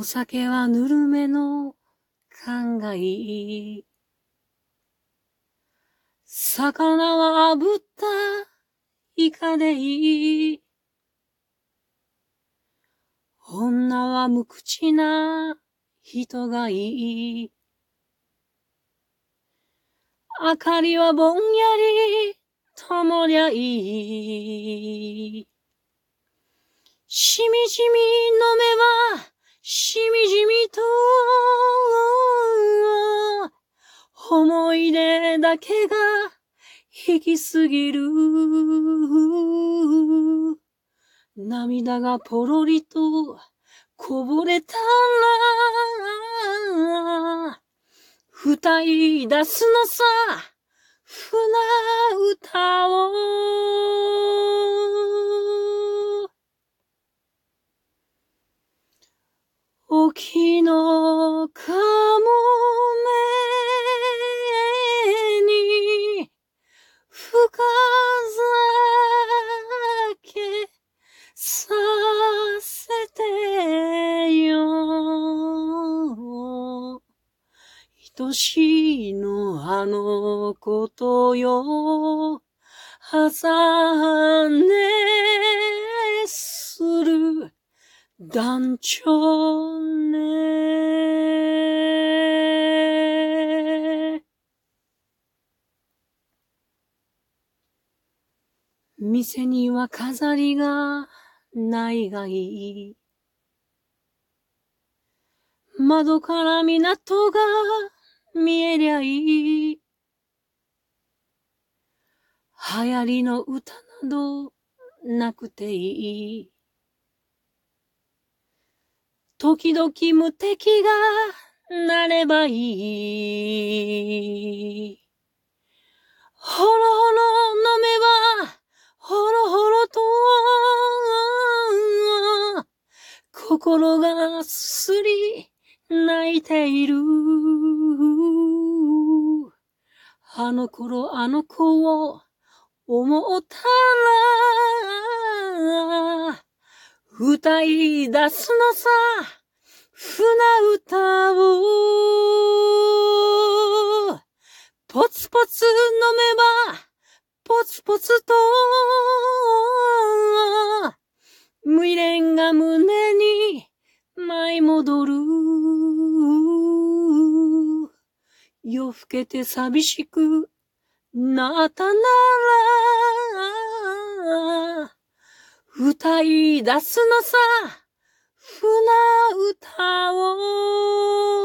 お酒はぬるめの勘がいい。魚は炙ったイカでいい。女は無口な人がいい。明かりはぼんやり灯りゃいい。しみじみ飲めば、しみじみと、思い出だけが引きすぎる。涙がポロリとこぼれたら、歌い出すのさ、船歌を。沖のかもめに深酒させてよ。愛しいのあのことよ。朝寝する団長ね。店には飾りがないがいい。窓から港が見えりゃいい。流行りの歌などなくていい。時々無敵がなればいい。ほろほろ飲めば、ほろほろと、心がすり泣いている。あの頃あの子を思ったら、歌い出すのさ、船歌を。ポツポツ飲めば、ポツポツと、未練が胸に舞い戻る。夜更けて寂しくなったなら、歌い出すのさ、船歌を。